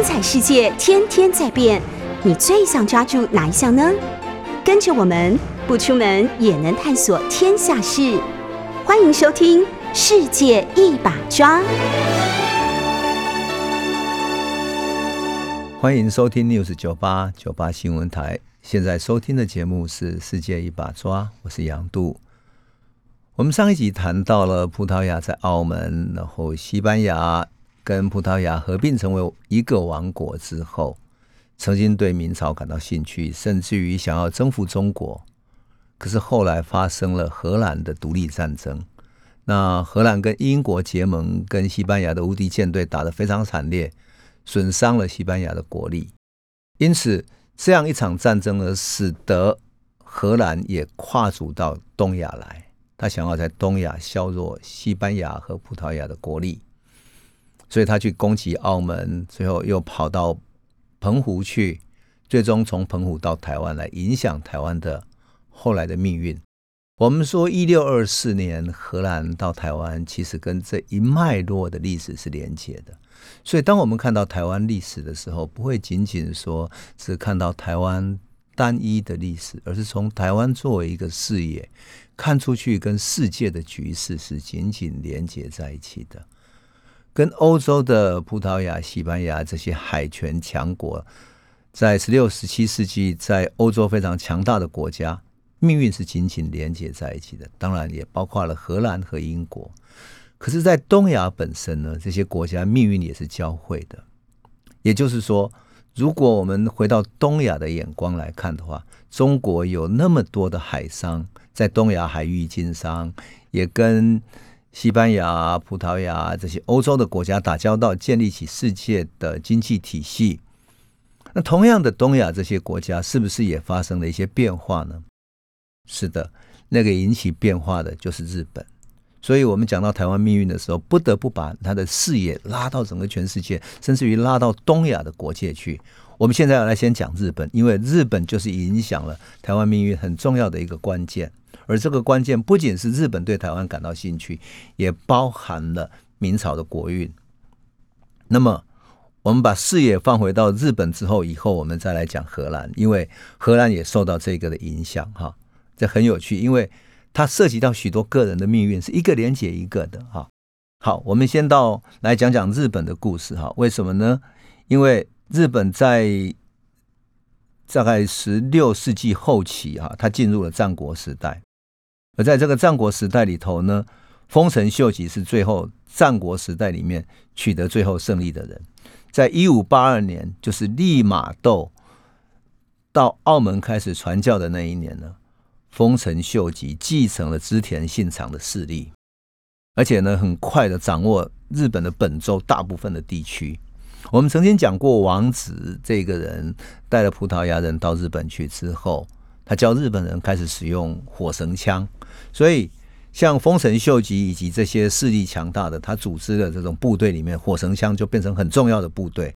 精彩世界天天在变，你最想抓住哪一项呢？跟着我们不出门也能探索天下事，欢迎收听《世界一把抓》。欢迎收听 News 九八九八新闻台，现在收听的节目是《世界一把抓》，我是杨度。我们上一集谈到了葡萄牙在澳门，然后西班牙。跟葡萄牙合并成为一个王国之后，曾经对明朝感到兴趣，甚至于想要征服中国。可是后来发生了荷兰的独立战争，那荷兰跟英国结盟，跟西班牙的无敌舰队打得非常惨烈，损伤了西班牙的国力。因此，这样一场战争呢，使得荷兰也跨足到东亚来，他想要在东亚削弱西班牙和葡萄牙的国力。所以他去攻击澳门，最后又跑到澎湖去，最终从澎湖到台湾来影响台湾的后来的命运。我们说一六二四年荷兰到台湾，其实跟这一脉络的历史是连接的。所以当我们看到台湾历史的时候，不会仅仅说是看到台湾单一的历史，而是从台湾作为一个视野看出去，跟世界的局势是紧紧连接在一起的。跟欧洲的葡萄牙、西班牙这些海权强国，在十六、十七世纪在欧洲非常强大的国家，命运是紧紧连接在一起的。当然，也包括了荷兰和英国。可是，在东亚本身呢，这些国家命运也是交汇的。也就是说，如果我们回到东亚的眼光来看的话，中国有那么多的海商在东亚海域经商，也跟。西班牙、葡萄牙这些欧洲的国家打交道，建立起世界的经济体系。那同样的，东亚这些国家是不是也发生了一些变化呢？是的，那个引起变化的就是日本。所以，我们讲到台湾命运的时候，不得不把他的视野拉到整个全世界，甚至于拉到东亚的国界去。我们现在要来先讲日本，因为日本就是影响了台湾命运很重要的一个关键。而这个关键不仅是日本对台湾感到兴趣，也包含了明朝的国运。那么，我们把视野放回到日本之后，以后我们再来讲荷兰，因为荷兰也受到这个的影响，哈，这很有趣，因为它涉及到许多个人的命运，是一个连接一个的，哈。好，我们先到来讲讲日本的故事，哈，为什么呢？因为日本在大概十六世纪后期，哈，他进入了战国时代。而在这个战国时代里头呢，丰臣秀吉是最后战国时代里面取得最后胜利的人。在一五八二年，就是利玛窦到澳门开始传教的那一年呢，丰臣秀吉继承了织田信长的势力，而且呢，很快的掌握日本的本州大部分的地区。我们曾经讲过，王子这个人带了葡萄牙人到日本去之后，他教日本人开始使用火绳枪。所以，像丰臣秀吉以及这些势力强大的，他组织的这种部队里面，火绳枪就变成很重要的部队。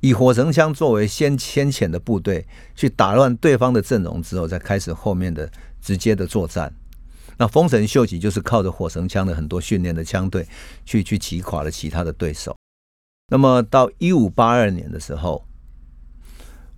以火绳枪作为先先遣的部队，去打乱对方的阵容之后，再开始后面的直接的作战。那丰臣秀吉就是靠着火绳枪的很多训练的枪队，去去击垮了其他的对手。那么到一五八二年的时候。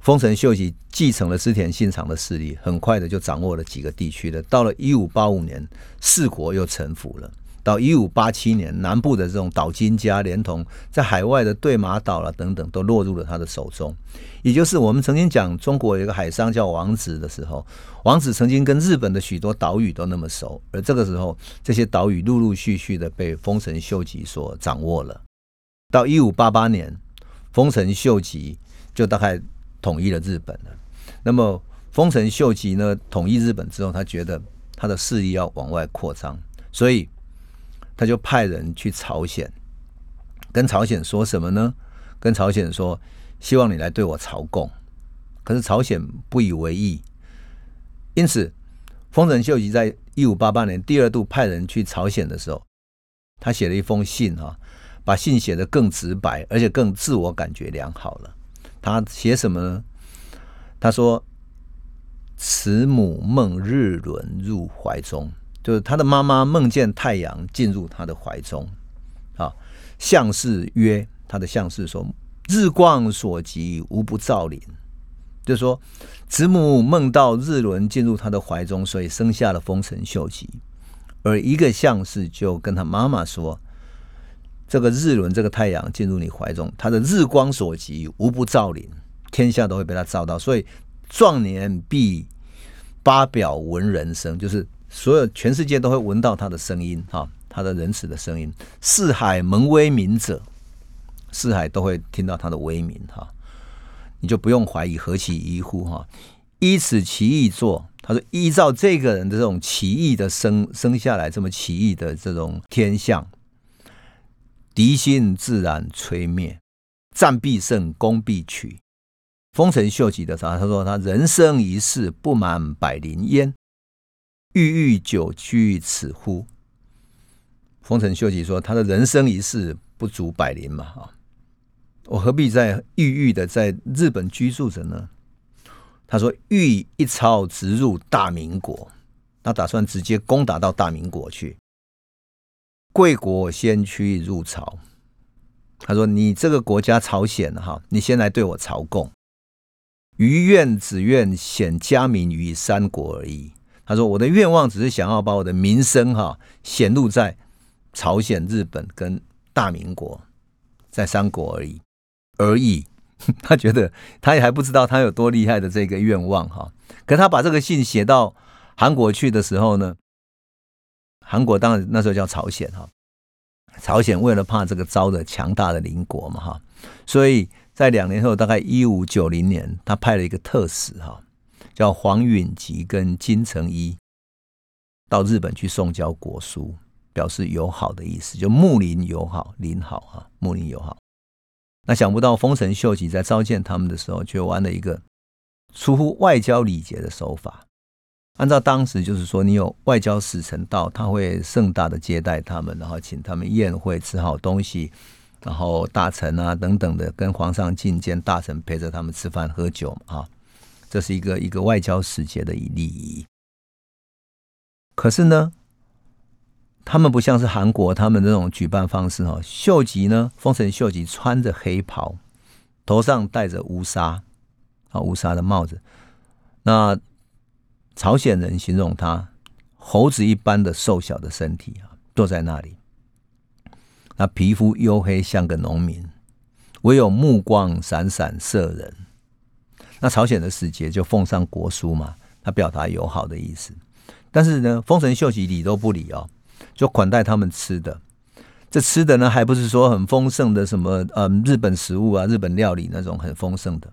丰臣秀吉继承了织田信长的势力，很快的就掌握了几个地区的。到了一五八五年，四国又臣服了。到一五八七年，南部的这种岛津家，连同在海外的对马岛了等等，都落入了他的手中。也就是我们曾经讲中国有一个海商叫王子的时候，王子曾经跟日本的许多岛屿都那么熟，而这个时候，这些岛屿陆陆续续的被丰臣秀吉所掌握了。到一五八八年，丰臣秀吉就大概。统一了日本了。那么丰臣秀吉呢？统一日本之后，他觉得他的势力要往外扩张，所以他就派人去朝鲜，跟朝鲜说什么呢？跟朝鲜说，希望你来对我朝贡。可是朝鲜不以为意，因此丰臣秀吉在一五八八年第二度派人去朝鲜的时候，他写了一封信啊，把信写得更直白，而且更自我感觉良好了。他写什么呢？他说：“慈母梦日轮入怀中，就是他的妈妈梦见太阳进入他的怀中。”啊，相氏曰：“他的相氏说，日光所及，无不照临。就说，慈母梦到日轮进入他的怀中，所以生下了丰臣秀吉。而一个相士就跟他妈妈说：“这个日轮，这个太阳进入你怀中，他的日光所及，无不照临，天下都会被他照到。所以壮年必八表闻人声，就是所有全世界都会闻到他的声音，哈，他的仁慈的声音。四海蒙威名者，四海都会听到他的威名，哈。”你就不用怀疑何其疑乎哈！依此奇异作，他说依照这个人的这种奇异的生生下来这么奇异的这种天象，敌心自然吹灭，战必胜，攻必取。丰臣秀吉的啥？他说他人生一世不满百灵焉，欲欲久居此乎？丰臣秀吉说他的人生一世不足百灵嘛啊！我何必在郁郁的在日本居住着呢？他说：“欲一朝直入大明国，他打算直接攻打到大明国去。贵国先驱入朝。他说：‘你这个国家朝鲜哈，你先来对我朝贡。余愿只愿显家名于三国而已。’他说：‘我的愿望只是想要把我的名声哈显露在朝鲜、日本跟大明国，在三国而已。’而已，他觉得他也还不知道他有多厉害的这个愿望哈。可他把这个信写到韩国去的时候呢，韩国当然那时候叫朝鲜哈。朝鲜为了怕这个招的强大的邻国嘛哈，所以在两年后，大概一五九零年，他派了一个特使哈，叫黄允吉跟金城一到日本去送交国书，表示友好的意思，就睦邻友好，邻好哈，睦邻友好。那想不到丰臣秀吉在召见他们的时候，却玩了一个出乎外交礼节的手法。按照当时就是说，你有外交使臣到，他会盛大的接待他们，然后请他们宴会，吃好东西，然后大臣啊等等的跟皇上觐见，大臣陪着他们吃饭喝酒啊，这是一个一个外交使节的礼仪。可是呢？他们不像是韩国，他们这种举办方式哈。秀吉呢，丰臣秀吉穿着黑袍，头上戴着乌纱啊乌纱的帽子。那朝鲜人形容他猴子一般的瘦小的身体啊，坐在那里。那皮肤黝黑，像个农民，唯有目光闪闪射人。那朝鲜的使节就奉上国书嘛，他表达友好的意思。但是呢，丰臣秀吉理都不理哦。就款待他们吃的，这吃的呢，还不是说很丰盛的什么嗯日本食物啊，日本料理那种很丰盛的，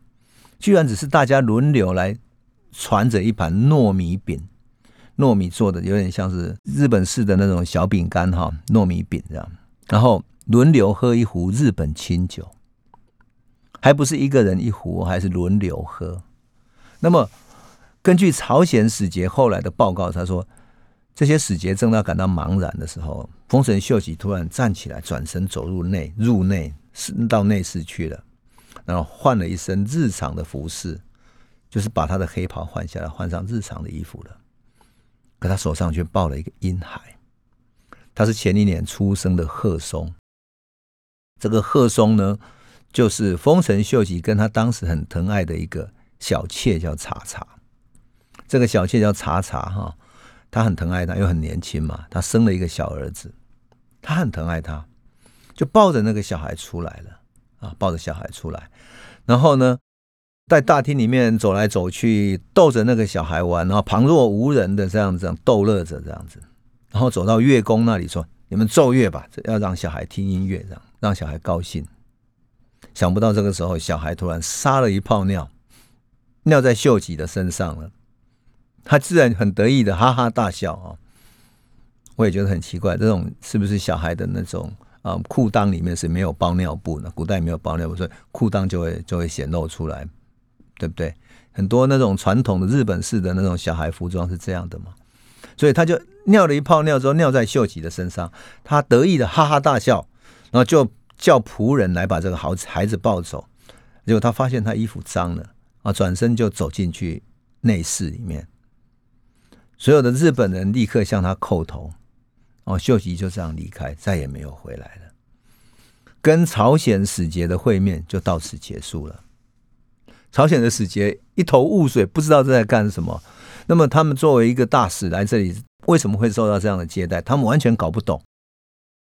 居然只是大家轮流来传着一盘糯米饼，糯米做的有点像是日本式的那种小饼干哈，糯米饼这样，然后轮流喝一壶日本清酒，还不是一个人一壶，还是轮流喝。那么根据朝鲜使节后来的报告，他说。这些使节正在感到茫然的时候，丰臣秀吉突然站起来，转身走入内，入内是到内室去了，然后换了一身日常的服饰，就是把他的黑袍换下来，换上日常的衣服了。可他手上却抱了一个婴孩，他是前一年出生的贺松。这个贺松呢，就是丰臣秀吉跟他当时很疼爱的一个小妾，叫茶茶。这个小妾叫茶茶哈。他很疼爱他，又很年轻嘛。他生了一个小儿子，他很疼爱他，就抱着那个小孩出来了啊，抱着小孩出来，然后呢，在大厅里面走来走去，逗着那个小孩玩，然后旁若无人的这样子逗乐着这样子，然后走到乐宫那里说：“你们奏乐吧，要让小孩听音乐，这样让小孩高兴。”想不到这个时候，小孩突然撒了一泡尿，尿在秀吉的身上了。他自然很得意的哈哈大笑啊！我也觉得很奇怪，这种是不是小孩的那种啊？裤裆里面是没有包尿布的，古代没有包尿布，所以裤裆就会就会显露出来，对不对？很多那种传统的日本式的那种小孩服装是这样的嘛。所以他就尿了一泡尿之后，尿在秀吉的身上，他得意的哈哈大笑，然后就叫仆人来把这个好孩子抱走。结果他发现他衣服脏了啊，转身就走进去内室里面。所有的日本人立刻向他叩头，哦，秀吉就这样离开，再也没有回来了。跟朝鲜使节的会面就到此结束了。朝鲜的使节一头雾水，不知道在干什么。那么他们作为一个大使来这里，为什么会受到这样的接待？他们完全搞不懂。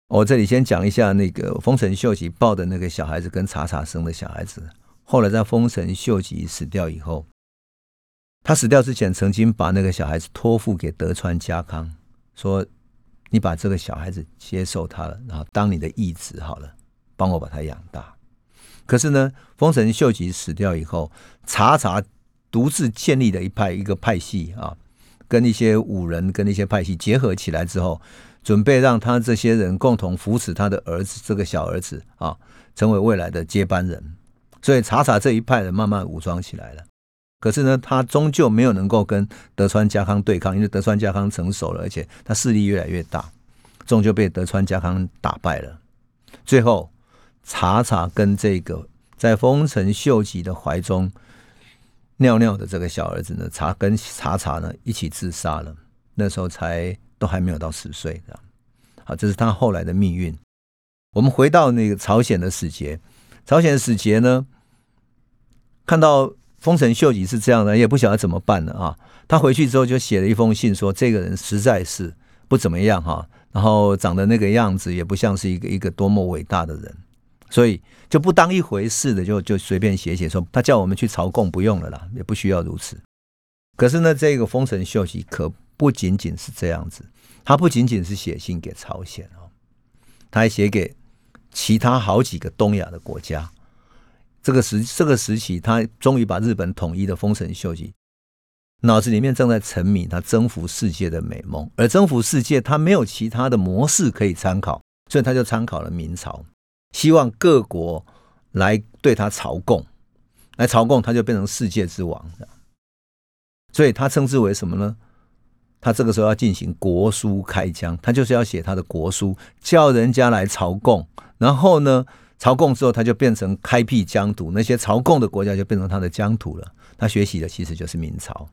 我这里先讲一下那个丰臣秀吉抱的那个小孩子跟茶茶生的小孩子。后来在丰臣秀吉死掉以后，他死掉之前曾经把那个小孩子托付给德川家康，说：“你把这个小孩子接受他了，然后当你的义子好了，帮我把他养大。”可是呢，丰臣秀吉死掉以后，茶茶。独自建立的一派一个派系啊，跟一些武人跟一些派系结合起来之后，准备让他这些人共同扶持他的儿子这个小儿子啊，成为未来的接班人。所以查查这一派人慢慢武装起来了。可是呢，他终究没有能够跟德川家康对抗，因为德川家康成熟了，而且他势力越来越大，终究被德川家康打败了。最后，查查跟这个在丰臣秀吉的怀中。尿尿的这个小儿子呢，查跟查查呢一起自杀了。那时候才都还没有到十岁，这样。好，这是他后来的命运。我们回到那个朝鲜的使节，朝鲜的使节呢，看到丰臣秀吉是这样的，也不晓得怎么办了啊。他回去之后就写了一封信，说这个人实在是不怎么样哈，然后长得那个样子也不像是一个一个多么伟大的人。所以就不当一回事的，就就随便写写说，他叫我们去朝贡，不用了啦，也不需要如此。可是呢，这个丰臣秀吉可不仅仅是这样子，他不仅仅是写信给朝鲜哦，他还写给其他好几个东亚的国家。这个时这个时期，他终于把日本统一的丰臣秀吉脑子里面正在沉迷他征服世界的美梦，而征服世界他没有其他的模式可以参考，所以他就参考了明朝。希望各国来对他朝贡，来朝贡，他就变成世界之王所以他称之为什么呢？他这个时候要进行国书开疆，他就是要写他的国书，叫人家来朝贡。然后呢，朝贡之后，他就变成开辟疆土，那些朝贡的国家就变成他的疆土了。他学习的其实就是明朝。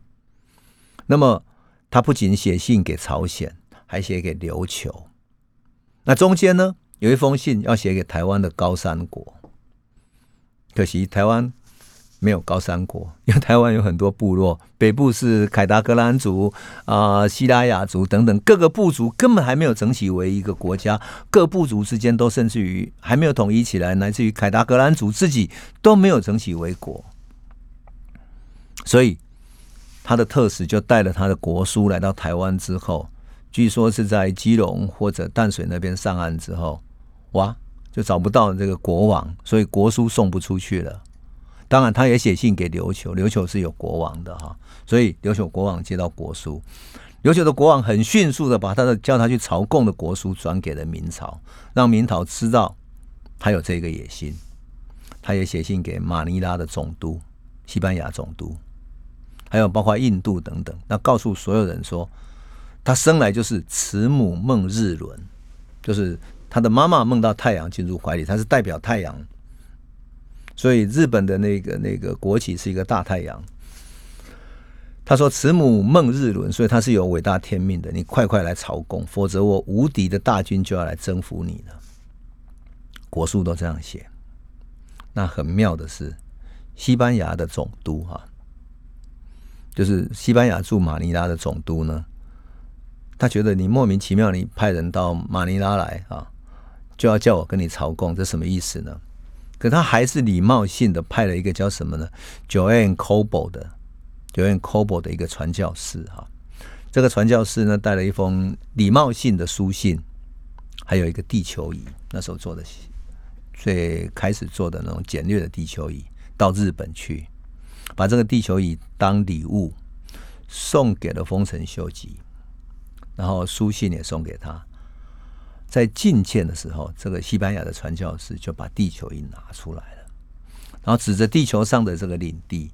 那么，他不仅写信给朝鲜，还写给琉球。那中间呢？有一封信要写给台湾的高山国，可惜台湾没有高山国，因为台湾有很多部落，北部是凯达格兰族啊、西拉雅族等等各个部族根本还没有整起为一个国家，各部族之间都甚至于还没有统一起来，乃至于凯达格兰族自己都没有整起为国，所以他的特使就带了他的国书来到台湾之后，据说是在基隆或者淡水那边上岸之后。哇，就找不到这个国王，所以国书送不出去了。当然，他也写信给琉球，琉球是有国王的哈，所以琉球国王接到国书，琉球的国王很迅速的把他的叫他去朝贡的国书转给了明朝，让明朝知道他有这个野心。他也写信给马尼拉的总督、西班牙总督，还有包括印度等等，那告诉所有人说，他生来就是慈母梦日轮，就是。他的妈妈梦到太阳进入怀里，他是代表太阳，所以日本的那个那个国旗是一个大太阳。他说：“慈母梦日轮，所以他是有伟大天命的。你快快来朝贡，否则我无敌的大军就要来征服你了。”国书都这样写。那很妙的是，西班牙的总督哈，就是西班牙驻马尼拉的总督呢，他觉得你莫名其妙，你派人到马尼拉来啊。就要叫我跟你朝贡，这什么意思呢？可他还是礼貌性的派了一个叫什么呢？Joan Cobo 的 Joan Cobo 的一个传教士哈。这个传教士呢带了一封礼貌性的书信，还有一个地球仪，那时候做的最开始做的那种简略的地球仪，到日本去，把这个地球仪当礼物送给了丰臣秀吉，然后书信也送给他。在觐见的时候，这个西班牙的传教士就把地球仪拿出来了，然后指着地球上的这个领地，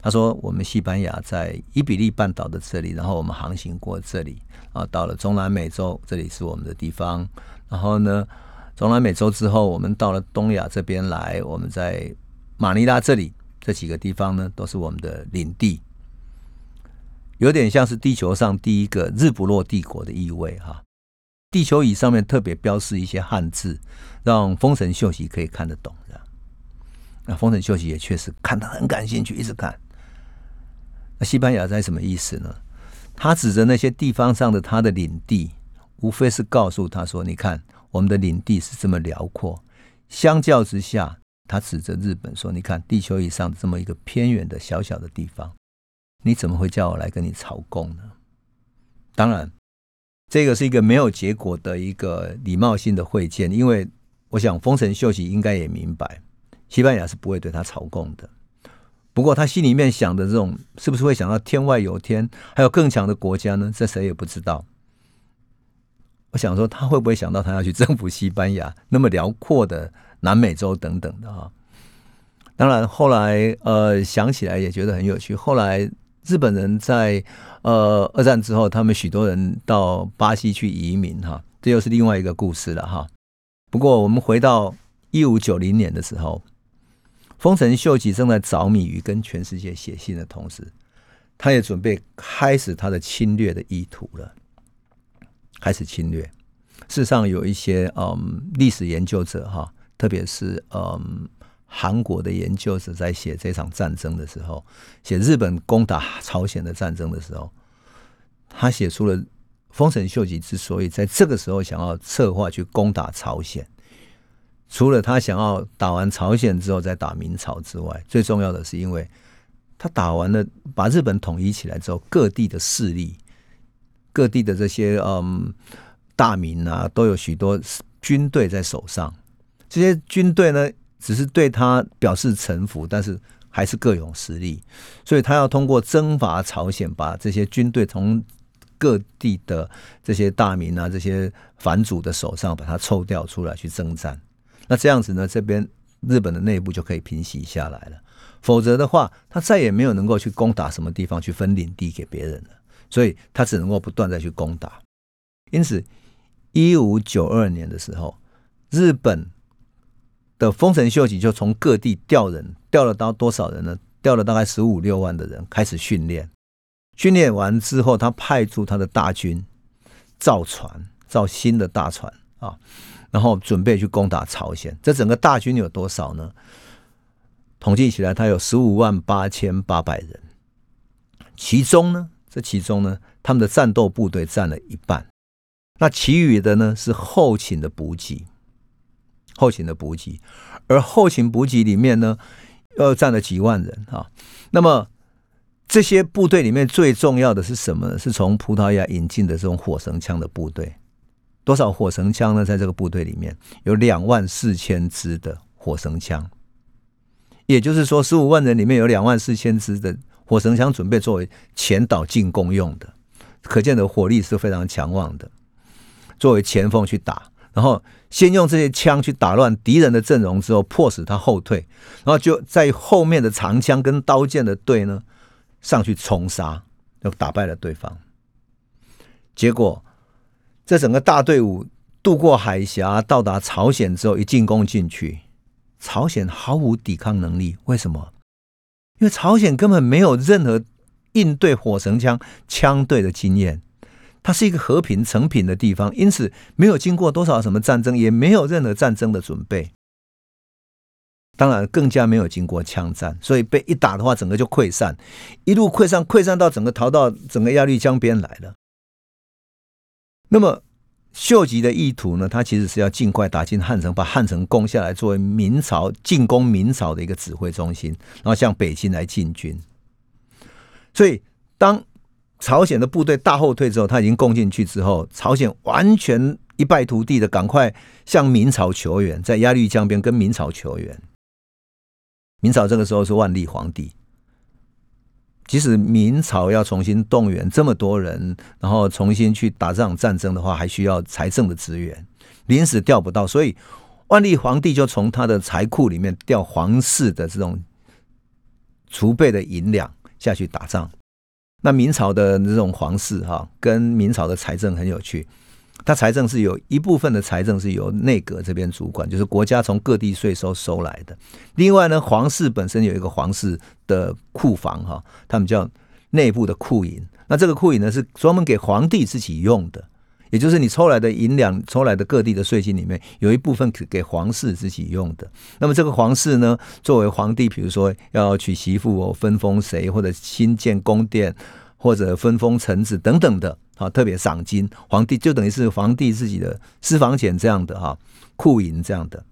他说：“我们西班牙在伊比利半岛的这里，然后我们航行过这里，啊，到了中南美洲，这里是我们的地方。然后呢，中南美洲之后，我们到了东亚这边来，我们在马尼拉这里这几个地方呢，都是我们的领地，有点像是地球上第一个日不落帝国的意味哈。”地球仪上面特别标示一些汉字，让丰臣秀吉可以看得懂的。那丰臣秀吉也确实看得很感兴趣，一直看。那西班牙在什么意思呢？他指着那些地方上的他的领地，无非是告诉他说：“你看，我们的领地是这么辽阔。相较之下，他指着日本说：‘你看，地球以上这么一个偏远的小小的地方，你怎么会叫我来跟你朝贡呢？’当然，这个是一个没有结果的一个礼貌性的会见，因为我想丰臣秀吉应该也明白，西班牙是不会对他朝贡的。”不过他心里面想的这种，是不是会想到天外有天，还有更强的国家呢？这谁也不知道。我想说，他会不会想到他要去征服西班牙那么辽阔的南美洲等等的哈？当然，后来呃想起来也觉得很有趣。后来日本人在呃二战之后，他们许多人到巴西去移民哈，这又是另外一个故事了哈。不过我们回到一五九零年的时候。丰臣秀吉正在着迷于跟全世界写信的同时，他也准备开始他的侵略的意图了。开始侵略，事实上有一些嗯历史研究者哈，特别是嗯韩国的研究者在写这场战争的时候，写日本攻打朝鲜的战争的时候，他写出了丰臣秀吉之所以在这个时候想要策划去攻打朝鲜。除了他想要打完朝鲜之后再打明朝之外，最重要的是，因为他打完了把日本统一起来之后，各地的势力、各地的这些嗯大名啊，都有许多军队在手上。这些军队呢，只是对他表示臣服，但是还是各有实力。所以他要通过征伐朝鲜，把这些军队从各地的这些大名啊、这些反主的手上把它抽调出来去征战。那这样子呢，这边日本的内部就可以平息下来了。否则的话，他再也没有能够去攻打什么地方去分领地给别人了。所以他只能够不断再去攻打。因此，一五九二年的时候，日本的丰臣秀吉就从各地调人，调了到多少人呢？调了大概十五六万的人开始训练。训练完之后，他派出他的大军造船，造新的大船啊。然后准备去攻打朝鲜，这整个大军有多少呢？统计起来，他有十五万八千八百人。其中呢，这其中呢，他们的战斗部队占了一半，那其余的呢是后勤的补给，后勤的补给，而后勤补给里面呢，又占了几万人啊。那么这些部队里面最重要的是什么？是从葡萄牙引进的这种火绳枪的部队。多少火绳枪呢？在这个部队里面有两万四千支的火绳枪，也就是说，十五万人里面有两万四千支的火绳枪准备作为前导进攻用的，可见的火力是非常强旺的。作为前锋去打，然后先用这些枪去打乱敌人的阵容，之后迫使他后退，然后就在后面的长枪跟刀剑的队呢上去冲杀，就打败了对方。结果。这整个大队伍渡过海峡，到达朝鲜之后，一进攻进去，朝鲜毫无抵抗能力。为什么？因为朝鲜根本没有任何应对火绳枪枪队的经验，它是一个和平成品的地方，因此没有经过多少什么战争，也没有任何战争的准备。当然，更加没有经过枪战，所以被一打的话，整个就溃散，一路溃散，溃散到整个逃到整个鸭绿江边来了。那么，秀吉的意图呢？他其实是要尽快打进汉城，把汉城攻下来，作为明朝进攻明朝的一个指挥中心，然后向北京来进军。所以，当朝鲜的部队大后退之后，他已经攻进去之后，朝鲜完全一败涂地的，赶快向明朝求援，在鸭绿江边跟明朝求援。明朝这个时候是万历皇帝。即使明朝要重新动员这么多人，然后重新去打这场战争的话，还需要财政的资源，临时调不到，所以万历皇帝就从他的财库里面调皇室的这种储备的银两下去打仗。那明朝的这种皇室哈，跟明朝的财政很有趣。它财政是有一部分的财政是由内阁这边主管，就是国家从各地税收收来的。另外呢，皇室本身有一个皇室的库房哈，他们叫内部的库银。那这个库银呢是专门给皇帝自己用的，也就是你抽来的银两、抽来的各地的税金里面，有一部分给给皇室自己用的。那么这个皇室呢，作为皇帝，比如说要娶媳妇哦，分封谁，或者新建宫殿，或者分封臣子等等的，啊，特别赏金，皇帝就等于是皇帝自己的私房钱这样的哈，库银这样的。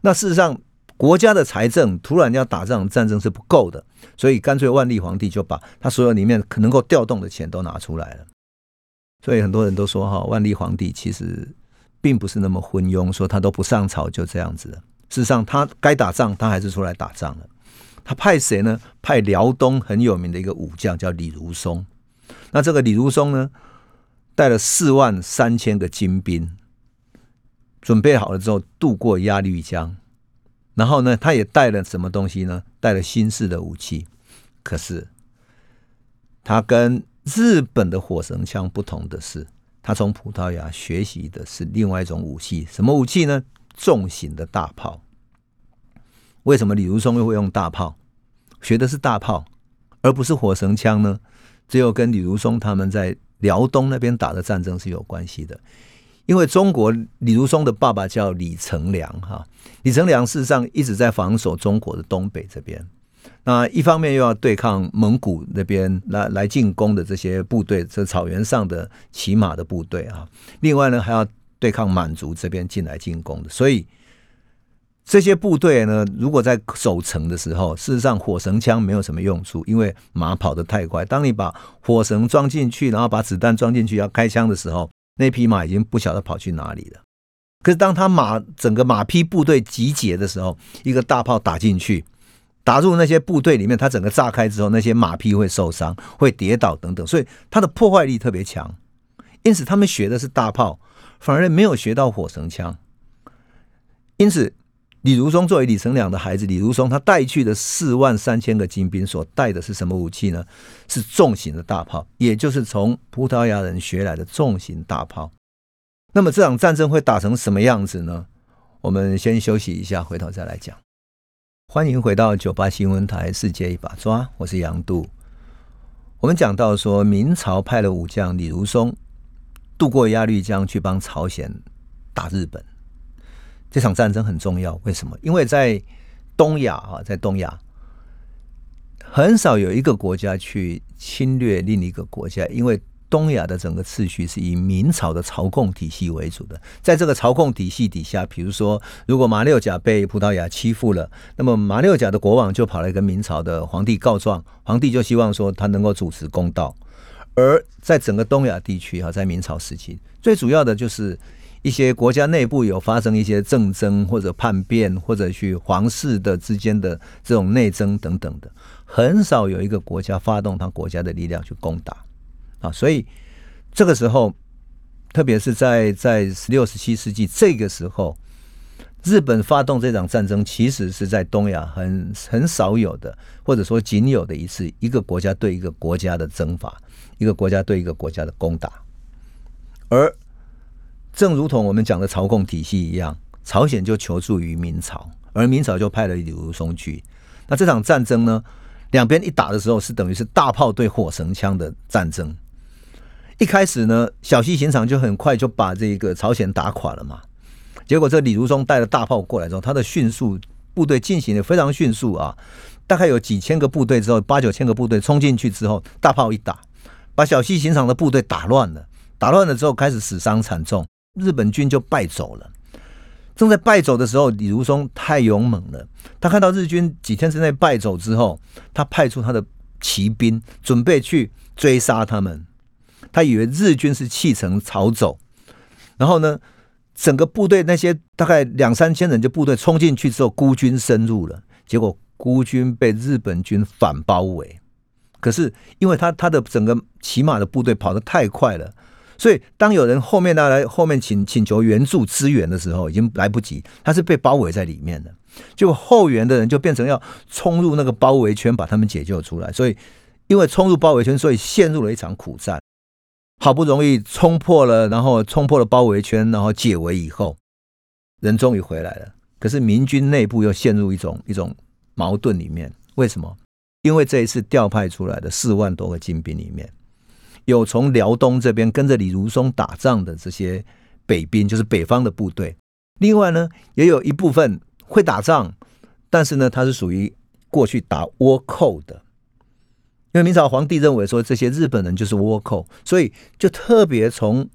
那事实上，国家的财政突然要打这场战争是不够的，所以干脆万历皇帝就把他所有里面可能够调动的钱都拿出来了。所以很多人都说哈，万历皇帝其实并不是那么昏庸，说他都不上朝就这样子。事实上，他该打仗，他还是出来打仗了。他派谁呢？派辽东很有名的一个武将叫李如松。那这个李如松呢，带了四万三千个精兵，准备好了之后渡过鸭绿江，然后呢，他也带了什么东西呢？带了新式的武器。可是他跟日本的火绳枪不同的是，他从葡萄牙学习的是另外一种武器，什么武器呢？重型的大炮。为什么李如松又会用大炮？学的是大炮，而不是火绳枪呢？只有跟李如松他们在辽东那边打的战争是有关系的。因为中国李如松的爸爸叫李成梁，哈，李成梁事实上一直在防守中国的东北这边。那一方面又要对抗蒙古那边来来进攻的这些部队，这草原上的骑马的部队啊。另外呢，还要对抗满族这边进来进攻的。所以这些部队呢，如果在守城的时候，事实上火绳枪没有什么用处，因为马跑得太快。当你把火绳装进去，然后把子弹装进去要开枪的时候，那匹马已经不晓得跑去哪里了。可是当他马整个马匹部队集结的时候，一个大炮打进去。打入那些部队里面，它整个炸开之后，那些马匹会受伤、会跌倒等等，所以它的破坏力特别强。因此，他们学的是大炮，反而没有学到火绳枪。因此，李如松作为李成梁的孩子，李如松他带去的四万三千个精兵所带的是什么武器呢？是重型的大炮，也就是从葡萄牙人学来的重型大炮。那么这场战争会打成什么样子呢？我们先休息一下，回头再来讲。欢迎回到九八新闻台《世界一把抓》，我是杨度。我们讲到说，明朝派了武将李如松渡过鸭绿江去帮朝鲜打日本。这场战争很重要，为什么？因为在东亚啊，在东亚很少有一个国家去侵略另一个国家，因为。东亚的整个次序是以明朝的朝贡体系为主的，在这个朝贡体系底下，比如说，如果马六甲被葡萄牙欺负了，那么马六甲的国王就跑来跟明朝的皇帝告状，皇帝就希望说他能够主持公道。而在整个东亚地区哈，在明朝时期，最主要的就是一些国家内部有发生一些政争或者叛变，或者去皇室的之间的这种内争等等的，很少有一个国家发动他国家的力量去攻打。啊，所以这个时候，特别是在在十六、十七世纪这个时候，日本发动这场战争，其实是在东亚很很少有的，或者说仅有的一次，一个国家对一个国家的征伐，一个国家对一个国家的攻打。而正如同我们讲的朝贡体系一样，朝鲜就求助于明朝，而明朝就派了李如松去。那这场战争呢，两边一打的时候，是等于是大炮对火绳枪的战争。一开始呢，小西行场就很快就把这个朝鲜打垮了嘛。结果这李如松带了大炮过来之后，他的迅速部队进行的非常迅速啊，大概有几千个部队之后，八九千个部队冲进去之后，大炮一打，把小西行场的部队打乱了。打乱了之后，开始死伤惨重，日本军就败走了。正在败走的时候，李如松太勇猛了，他看到日军几天之内败走之后，他派出他的骑兵准备去追杀他们。他以为日军是弃城逃走，然后呢，整个部队那些大概两三千人就部队冲进去之后，孤军深入了，结果孤军被日本军反包围。可是因为他他的整个骑马的部队跑得太快了，所以当有人后面来后面请请求援助支援的时候，已经来不及，他是被包围在里面的。就后援的人就变成要冲入那个包围圈，把他们解救出来。所以因为冲入包围圈，所以陷入了一场苦战。好不容易冲破了，然后冲破了包围圈，然后解围以后，人终于回来了。可是明军内部又陷入一种一种矛盾里面。为什么？因为这一次调派出来的四万多个精兵里面，有从辽东这边跟着李如松打仗的这些北兵，就是北方的部队。另外呢，也有一部分会打仗，但是呢，他是属于过去打倭寇的。因为明朝皇帝认为说这些日本人就是倭寇，所以就特别从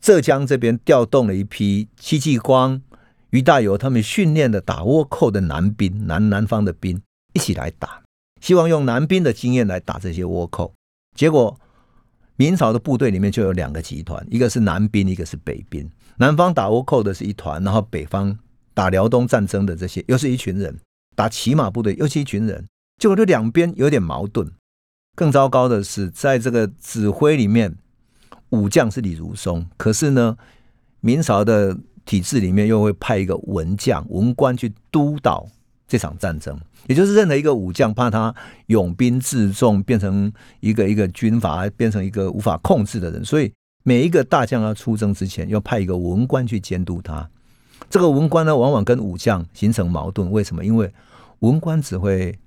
浙江这边调动了一批戚继光、于大猷他们训练的打倭寇的南兵，南南方的兵一起来打，希望用南兵的经验来打这些倭寇。结果明朝的部队里面就有两个集团，一个是南兵，一个是北兵。南方打倭寇的是一团，然后北方打辽东战争的这些又是一群人，打骑马部队又是一群人，结果这两边有点矛盾。更糟糕的是，在这个指挥里面，武将是李如松，可是呢，明朝的体制里面又会派一个文将、文官去督导这场战争，也就是任何一个武将怕他拥兵自重，变成一个一个军阀，变成一个无法控制的人，所以每一个大将要出征之前，要派一个文官去监督他。这个文官呢，往往跟武将形成矛盾，为什么？因为文官只会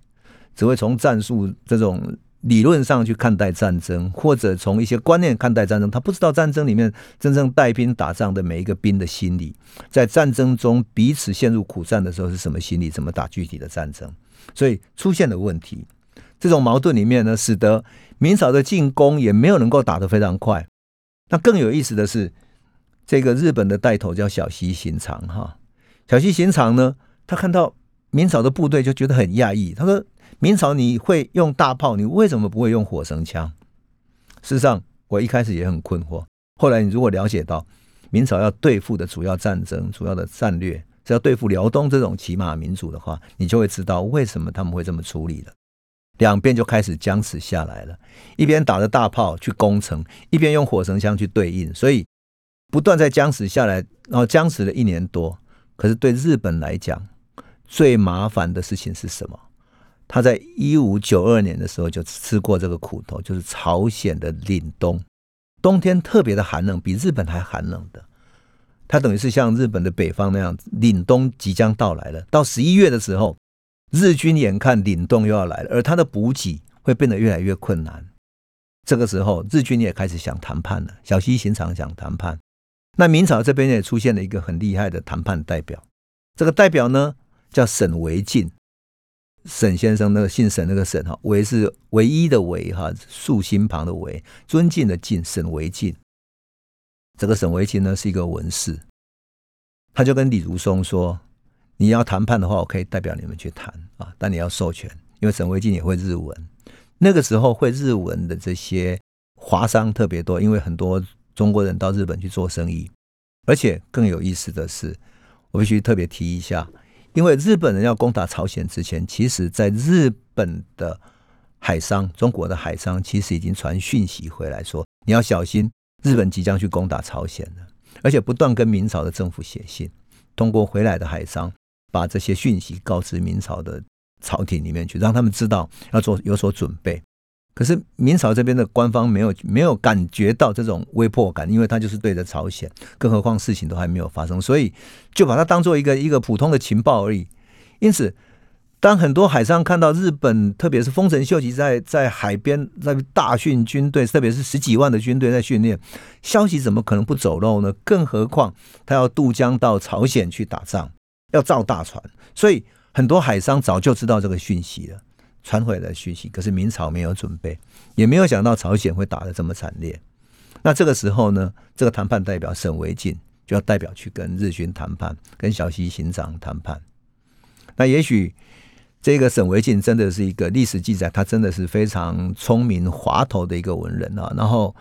只会从战术这种。理论上去看待战争，或者从一些观念看待战争，他不知道战争里面真正带兵打仗的每一个兵的心理，在战争中彼此陷入苦战的时候是什么心理，怎么打具体的战争，所以出现的问题，这种矛盾里面呢，使得明朝的进攻也没有能够打得非常快。那更有意思的是，这个日本的带头叫小西行长哈，小西行长呢，他看到明朝的部队就觉得很讶异，他说。明朝你会用大炮，你为什么不会用火绳枪？事实上，我一开始也很困惑。后来，你如果了解到明朝要对付的主要战争、主要的战略是要对付辽东这种骑马民族的话，你就会知道为什么他们会这么处理了。两边就开始僵持下来了，一边打着大炮去攻城，一边用火绳枪去对应，所以不断在僵持下来，然后僵持了一年多。可是对日本来讲，最麻烦的事情是什么？他在一五九二年的时候就吃过这个苦头，就是朝鲜的凛冬，冬天特别的寒冷，比日本还寒冷的。他等于是像日本的北方那样子，凛冬即将到来了。到十一月的时候，日军眼看凛冬又要来了，而他的补给会变得越来越困难。这个时候，日军也开始想谈判了。小西行长想谈判，那明朝这边也出现了一个很厉害的谈判代表，这个代表呢叫沈维进。沈先生那个姓沈那个沈哈，唯是唯一的唯哈，竖心旁的唯，尊敬的敬，沈维敬。这个沈维敬呢是一个文士，他就跟李如松说：“你要谈判的话，我可以代表你们去谈啊，但你要授权，因为沈维敬也会日文。那个时候会日文的这些华商特别多，因为很多中国人到日本去做生意，而且更有意思的是，我必须特别提一下。”因为日本人要攻打朝鲜之前，其实在日本的海商、中国的海商，其实已经传讯息回来说，你要小心，日本即将去攻打朝鲜了，而且不断跟明朝的政府写信，通过回来的海商把这些讯息告知明朝的朝廷里面去，让他们知道要做有所准备。可是明朝这边的官方没有没有感觉到这种威迫感，因为他就是对着朝鲜，更何况事情都还没有发生，所以就把它当做一个一个普通的情报而已。因此，当很多海上看到日本，特别是丰臣秀吉在在海边在大训军队，特别是十几万的军队在训练，消息怎么可能不走漏呢？更何况他要渡江到朝鲜去打仗，要造大船，所以很多海商早就知道这个讯息了。传回来的讯息，可是明朝没有准备，也没有想到朝鲜会打得这么惨烈。那这个时候呢，这个谈判代表沈维进就要代表去跟日军谈判，跟小西行长谈判。那也许这个沈维进真的是一个历史记载，他真的是非常聪明滑头的一个文人啊，然后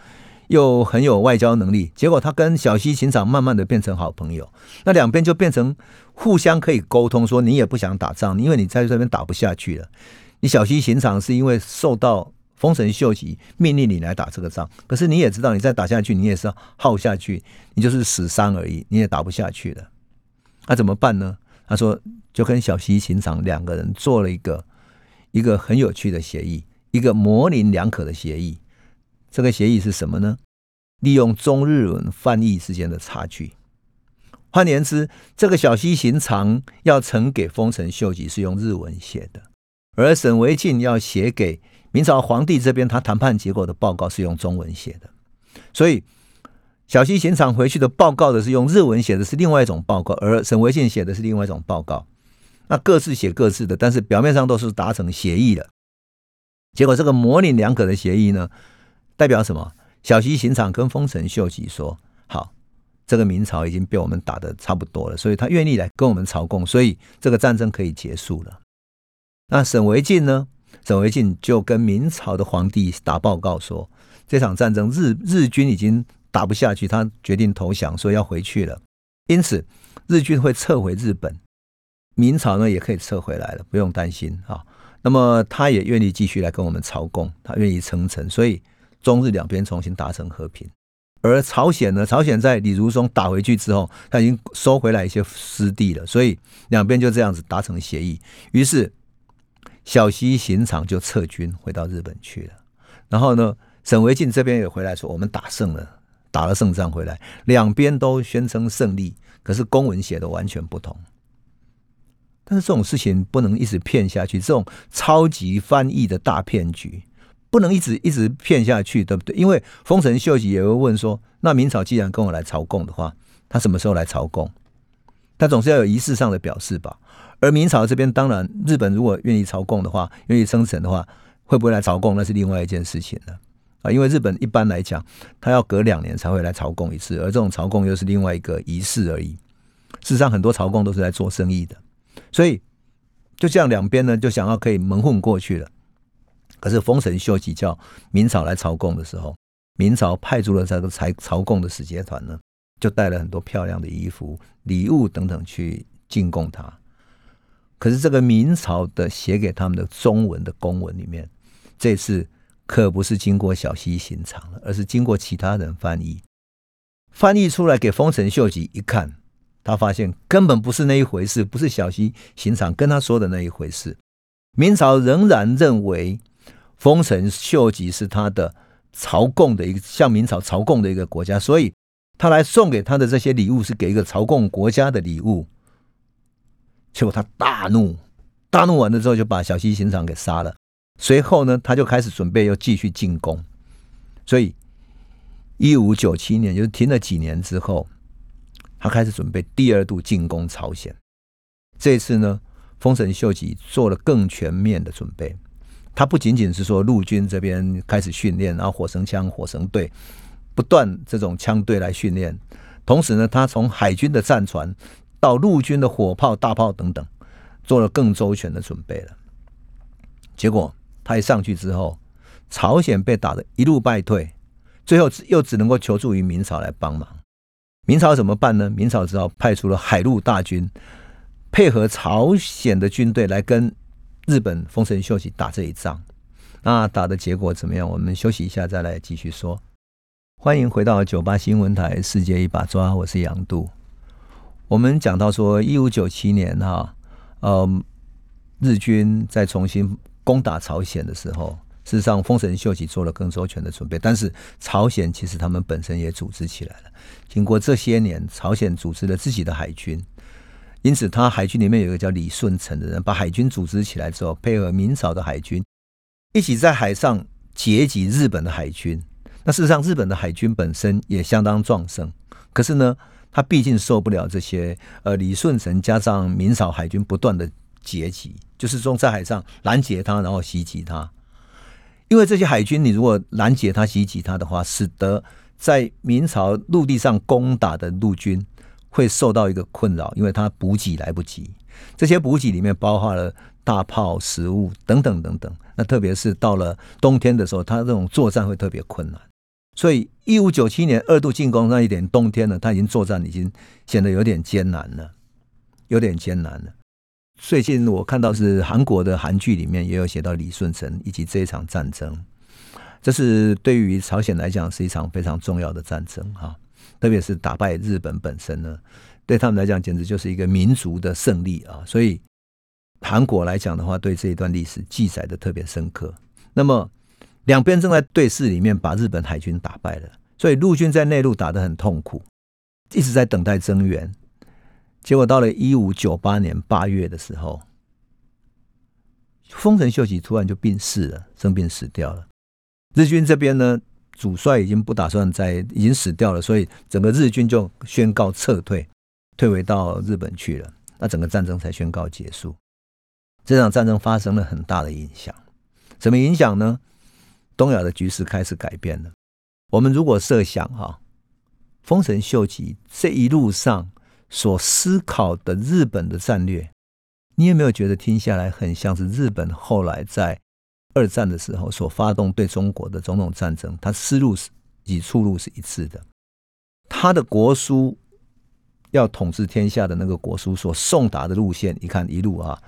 又很有外交能力。结果他跟小西行长慢慢的变成好朋友，那两边就变成互相可以沟通，说你也不想打仗，因为你在这边打不下去了。你小西行长是因为受到丰臣秀吉命令你来打这个仗，可是你也知道，你再打下去，你也是耗下去，你就是死伤而已，你也打不下去了。那怎么办呢？他说，就跟小西行长两个人做了一个一个很有趣的协议，一个模棱两可的协议。这个协议是什么呢？利用中日文翻译之间的差距。换言之，这个小西行长要呈给丰臣秀吉是用日文写的。而沈维敬要写给明朝皇帝这边他谈判结果的报告是用中文写的，所以小西行长回去的报告的是用日文写的，是另外一种报告，而沈维敬写的是另外一种报告。那各自写各自的，但是表面上都是达成协议了。结果这个模棱两可的协议呢，代表什么？小西行长跟丰臣秀吉说：“好，这个明朝已经被我们打的差不多了，所以他愿意来跟我们朝贡，所以这个战争可以结束了。”那沈维敬呢？沈维敬就跟明朝的皇帝打报告说：“这场战争日日军已经打不下去，他决定投降，说要回去了。因此，日军会撤回日本，明朝呢也可以撤回来了，不用担心啊。那么，他也愿意继续来跟我们朝贡，他愿意称臣，所以。”中日两边重新达成和平，而朝鲜呢？朝鲜在李如松打回去之后，他已经收回来一些失地了，所以两边就这样子达成协议。于是小西行长就撤军回到日本去了。然后呢，沈维敬这边也回来说：“我们打胜了，打了胜仗回来。”两边都宣称胜利，可是公文写的完全不同。但是这种事情不能一直骗下去，这种超级翻译的大骗局。不能一直一直骗下去，对不对？因为丰臣秀吉也会问说：“那明朝既然跟我来朝贡的话，他什么时候来朝贡？他总是要有仪式上的表示吧？”而明朝这边，当然日本如果愿意朝贡的话，愿意称臣的话，会不会来朝贡，那是另外一件事情了啊！因为日本一般来讲，他要隔两年才会来朝贡一次，而这种朝贡又是另外一个仪式而已。事实上，很多朝贡都是来做生意的，所以就这样两边呢，就想要可以蒙混过去了。可是丰臣秀吉叫明朝来朝贡的时候，明朝派出了这个朝朝贡的使节团呢，就带了很多漂亮的衣服、礼物等等去进贡他。可是这个明朝的写给他们的中文的公文里面，这次可不是经过小西行长了，而是经过其他人翻译，翻译出来给丰臣秀吉一看，他发现根本不是那一回事，不是小西行长跟他说的那一回事。明朝仍然认为。丰臣秀吉是他的朝贡的一个向明朝朝贡的一个国家，所以他来送给他的这些礼物是给一个朝贡国家的礼物。结果他大怒，大怒完了之后就把小西行长给杀了。随后呢，他就开始准备要继续进攻。所以一五九七年，就是停了几年之后，他开始准备第二度进攻朝鲜。这次呢，丰臣秀吉做了更全面的准备。他不仅仅是说陆军这边开始训练，然后火绳枪、火绳队不断这种枪队来训练，同时呢，他从海军的战船到陆军的火炮、大炮等等，做了更周全的准备了。结果他一上去之后，朝鲜被打得一路败退，最后又只能够求助于明朝来帮忙。明朝怎么办呢？明朝只好派出了海陆大军，配合朝鲜的军队来跟。日本丰臣秀吉打这一仗，那打的结果怎么样？我们休息一下再来继续说。欢迎回到九八新闻台《世界一把抓》，我是杨度。我们讲到说，一五九七年哈，呃，日军在重新攻打朝鲜的时候，事实上丰臣秀吉做了更周全的准备，但是朝鲜其实他们本身也组织起来了。经过这些年，朝鲜组织了自己的海军。因此，他海军里面有一个叫李舜臣的人，把海军组织起来之后，配合明朝的海军，一起在海上截击日本的海军。那事实上，日本的海军本身也相当壮盛，可是呢，他毕竟受不了这些呃李舜臣加上明朝海军不断的截击，就是说在海上拦截他，然后袭击他。因为这些海军，你如果拦截他、袭击他的话，使得在明朝陆地上攻打的陆军。会受到一个困扰，因为他补给来不及。这些补给里面包含了大炮、食物等等等等。那特别是到了冬天的时候，他这种作战会特别困难。所以，一五九七年二度进攻那一点冬天呢，他已经作战已经显得有点艰难了，有点艰难了。最近我看到是韩国的韩剧里面也有写到李舜臣以及这一场战争，这是对于朝鲜来讲是一场非常重要的战争哈。特别是打败日本本身呢，对他们来讲简直就是一个民族的胜利啊！所以韩国来讲的话，对这一段历史记载的特别深刻。那么两边正在对峙里面，把日本海军打败了，所以陆军在内陆打得很痛苦，一直在等待增援。结果到了一五九八年八月的时候，丰臣秀吉突然就病逝了，生病死掉了。日军这边呢，主帅已经不打算再，已经死掉了，所以整个日军就宣告撤退，退回到日本去了。那整个战争才宣告结束。这场战争发生了很大的影响，什么影响呢？东亚的局势开始改变了。我们如果设想哈，丰臣秀吉这一路上所思考的日本的战略，你有没有觉得听下来很像是日本后来在二战的时候所发动对中国的种种战争？他思路是与出路是一致的。他的国书要统治天下的那个国书所送达的路线，你看一路啊。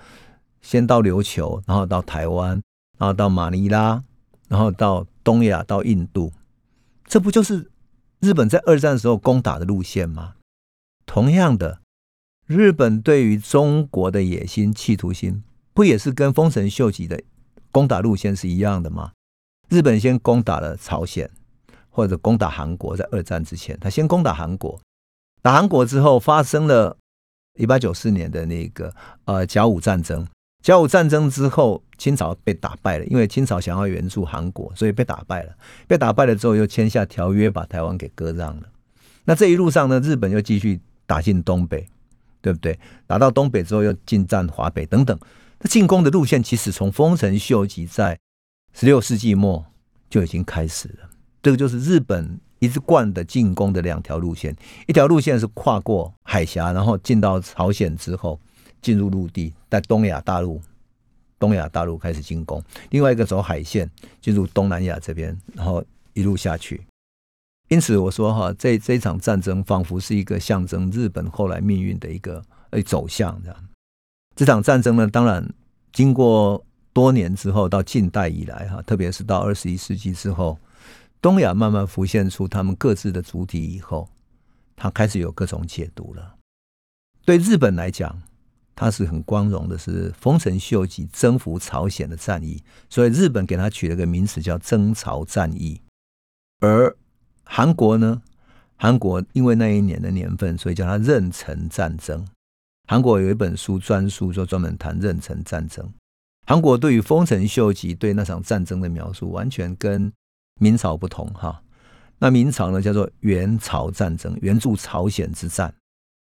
先到琉球，然后到台湾，然后到马尼拉，然后到东亚，到印度，这不就是日本在二战时候攻打的路线吗？同样的，日本对于中国的野心、企图心，不也是跟丰臣秀吉的攻打路线是一样的吗？日本先攻打了朝鲜，或者攻打韩国，在二战之前，他先攻打韩国，打韩国之后，发生了一八九四年的那个呃甲午战争。甲午战争之后，清朝被打败了，因为清朝想要援助韩国，所以被打败了。被打败了之后，又签下条约，把台湾给割让了。那这一路上呢，日本又继续打进东北，对不对？打到东北之后，又进占华北等等。那进攻的路线，其实从丰臣秀吉在十六世纪末就已经开始了。这个就是日本一直贯的进攻的两条路线：一条路线是跨过海峡，然后进到朝鲜之后。进入陆地，在东亚大陆，东亚大陆开始进攻；另外一个走海线进入东南亚这边，然后一路下去。因此，我说哈，这这场战争仿佛是一个象征日本后来命运的一个呃走向。这样，这场战争呢，当然经过多年之后，到近代以来哈，特别是到二十一世纪之后，东亚慢慢浮现出他们各自的主体以后，他开始有各种解读了。对日本来讲。他是很光荣的，是丰臣秀吉征服朝鲜的战役，所以日本给他取了个名词叫征朝战役。而韩国呢，韩国因为那一年的年份，所以叫他壬辰战争。韩国有一本书专书，就专门谈壬辰战争。韩国对于丰臣秀吉对那场战争的描述，完全跟明朝不同哈。那明朝呢，叫做元朝战争，援助朝鲜之战。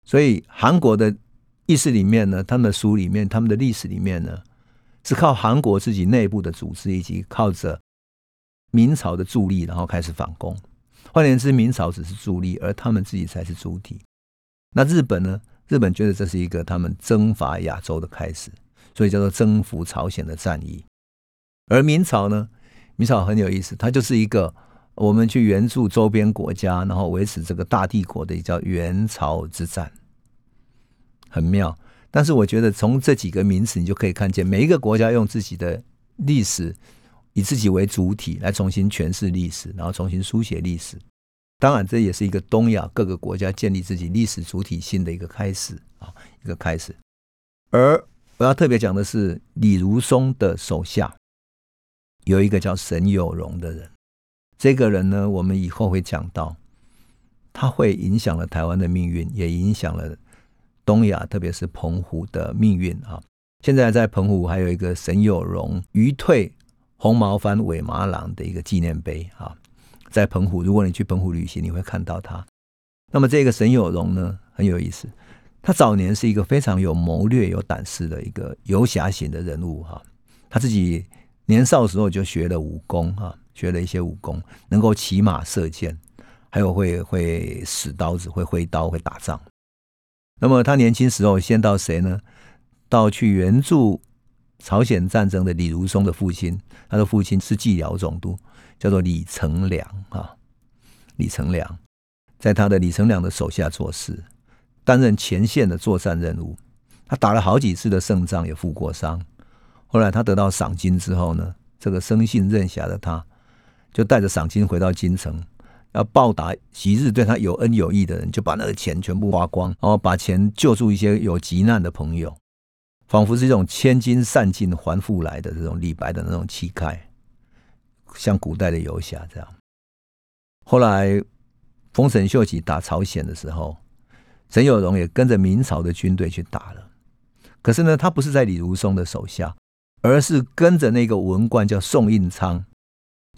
所以韩国的。意识里面呢，他们的书里面，他们的历史里面呢，是靠韩国自己内部的组织，以及靠着明朝的助力，然后开始反攻。换言之，明朝只是助力，而他们自己才是主体。那日本呢？日本觉得这是一个他们征伐亚洲的开始，所以叫做征服朝鲜的战役。而明朝呢？明朝很有意思，它就是一个我们去援助周边国家，然后维持这个大帝国的叫元朝之战。很妙，但是我觉得从这几个名词，你就可以看见每一个国家用自己的历史，以自己为主体来重新诠释历史，然后重新书写历史。当然，这也是一个东亚各个国家建立自己历史主体性的一个开始啊，一个开始。而我要特别讲的是，李如松的手下有一个叫沈有容的人，这个人呢，我们以后会讲到，他会影响了台湾的命运，也影响了。东亚，特别是澎湖的命运啊！现在在澎湖还有一个沈有容鱼退红毛番尾麻郎的一个纪念碑啊，在澎湖，如果你去澎湖旅行，你会看到他。那么这个沈有容呢，很有意思，他早年是一个非常有谋略、有胆识的一个游侠型的人物哈。他自己年少时候就学了武功哈，学了一些武功，能够骑马射箭，还有会会使刀子，会挥刀，会打仗。那么他年轻时候先到谁呢？到去援助朝鲜战争的李如松的父亲，他的父亲是蓟辽总督，叫做李成梁啊。李成梁在他的李成梁的手下做事，担任前线的作战任务。他打了好几次的胜仗，也负过伤。后来他得到赏金之后呢，这个生性任侠的他，就带着赏金回到京城。要报答昔日对他有恩有义的人，就把那个钱全部花光，然后把钱救助一些有急难的朋友，仿佛是一种千金散尽还复来的这种李白的那种气概，像古代的游侠这样。后来丰臣秀吉打朝鲜的时候，沈有容也跟着明朝的军队去打了。可是呢，他不是在李如松的手下，而是跟着那个文官叫宋应昌。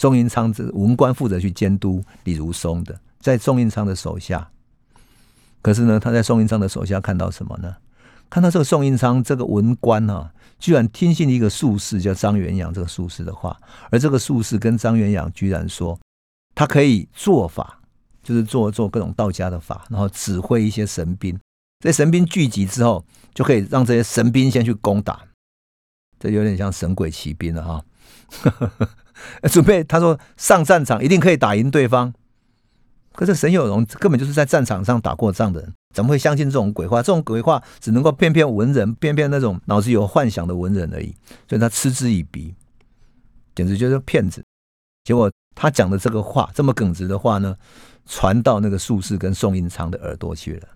宋英昌这文官负责去监督李如松的，在宋英昌的手下。可是呢，他在宋英昌的手下看到什么呢？看到这个宋英昌这个文官啊，居然听信一个术士叫张元阳这个术士的话，而这个术士跟张元阳居然说，他可以做法，就是做做各种道家的法，然后指挥一些神兵。这神兵聚集之后，就可以让这些神兵先去攻打。这有点像神鬼骑兵了哈。准备他说上战场一定可以打赢对方。可是沈有容根本就是在战场上打过仗的人，怎么会相信这种鬼话？这种鬼话只能够骗骗文人，骗骗那种脑子有幻想的文人而已。所以他嗤之以鼻，简直就是骗子。结果他讲的这个话，这么耿直的话呢，传到那个术士跟宋应昌的耳朵去了。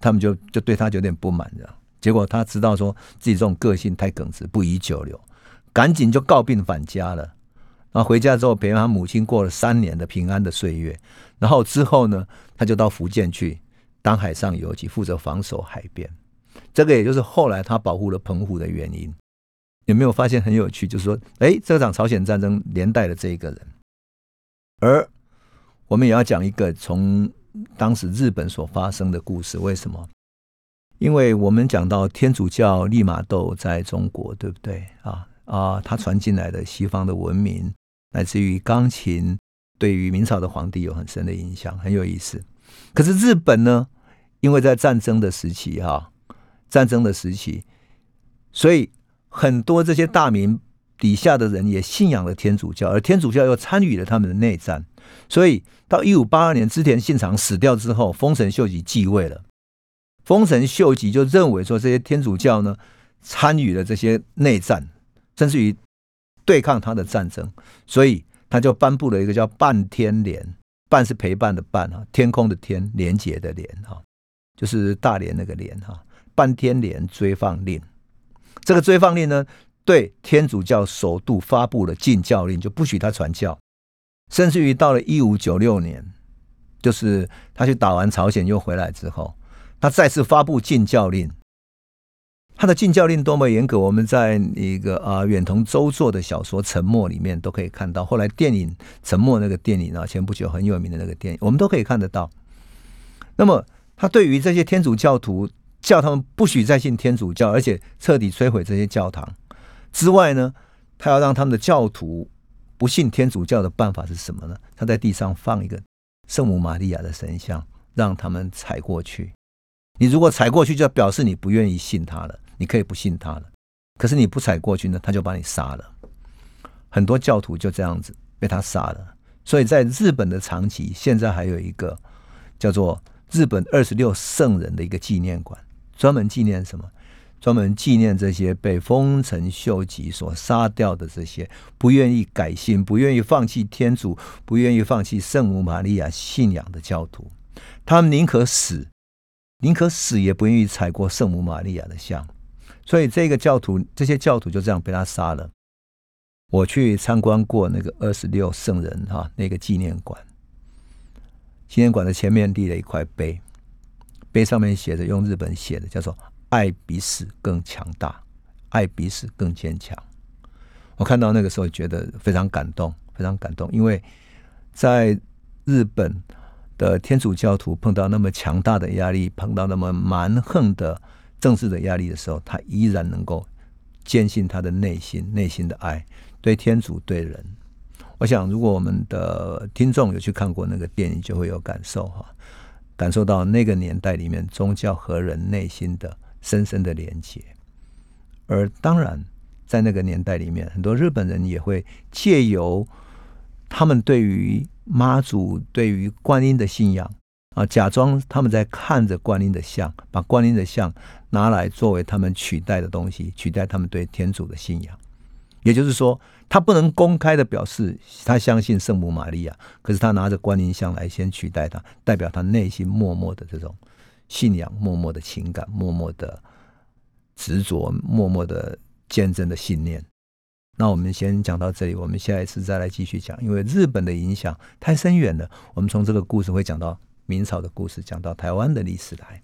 他们就就对他有点不满，的。结果他知道说自己这种个性太耿直，不宜久留，赶紧就告病返家了。然后回家之后，陪他母亲过了三年的平安的岁月。然后之后呢，他就到福建去当海上游击，负责防守海边。这个也就是后来他保护了澎湖的原因。有没有发现很有趣？就是说，哎，这场朝鲜战争连带的这一个人。而我们也要讲一个从当时日本所发生的故事。为什么？因为我们讲到天主教利玛窦在中国，对不对啊？啊，他传进来的西方的文明，来自于钢琴，对于明朝的皇帝有很深的影响，很有意思。可是日本呢，因为在战争的时期，哈，战争的时期，所以很多这些大明底下的人也信仰了天主教，而天主教又参与了他们的内战。所以到一五八二年织田信长死掉之后，丰臣秀吉继位了。丰臣秀吉就认为说，这些天主教呢，参与了这些内战。甚至于对抗他的战争，所以他就颁布了一个叫“半天连”，“半”是陪伴的“半”啊，天空的“天”，连结的“连”啊，就是大连那个“连”哈，“半天连”追放令。这个追放令呢，对天主教首度发布了禁教令，就不许他传教。甚至于到了一五九六年，就是他去打完朝鲜又回来之后，他再次发布禁教令。他的禁教令多么严格，我们在一个啊远藤周作的小说《沉默》里面都可以看到。后来电影《沉默》那个电影啊，前不久很有名的那个电影，我们都可以看得到。那么，他对于这些天主教徒，叫他们不许再信天主教，而且彻底摧毁这些教堂之外呢，他要让他们的教徒不信天主教的办法是什么呢？他在地上放一个圣母玛利亚的神像，让他们踩过去。你如果踩过去，就表示你不愿意信他了。你可以不信他了，可是你不踩过去呢，他就把你杀了。很多教徒就这样子被他杀了。所以在日本的长崎，现在还有一个叫做日本二十六圣人的一个纪念馆，专门纪念什么？专门纪念这些被丰臣秀吉所杀掉的这些不愿意改信、不愿意放弃天主、不愿意放弃圣母玛利亚信仰的教徒。他们宁可死，宁可死也不愿意踩过圣母玛利亚的像。所以这个教徒，这些教徒就这样被他杀了。我去参观过那个二十六圣人哈那个纪念馆，纪念馆的前面立了一块碑，碑上面写着用日本写的，叫做“爱比死更强大，爱比死更坚强”。我看到那个时候觉得非常感动，非常感动，因为在日本的天主教徒碰到那么强大的压力，碰到那么蛮横的。政治的压力的时候，他依然能够坚信他的内心、内心的爱，对天主、对人。我想，如果我们的听众有去看过那个电影，就会有感受哈，感受到那个年代里面宗教和人内心的深深的连接。而当然，在那个年代里面，很多日本人也会借由他们对于妈祖、对于观音的信仰。啊，假装他们在看着观音的像，把观音的像拿来作为他们取代的东西，取代他们对天主的信仰。也就是说，他不能公开的表示他相信圣母玛利亚，可是他拿着观音像来先取代他，代表他内心默默的这种信仰、默默的情感、默默的执着、默默的坚贞的信念。那我们先讲到这里，我们下一次再来继续讲，因为日本的影响太深远了。我们从这个故事会讲到。明朝的故事讲到台湾的历史来。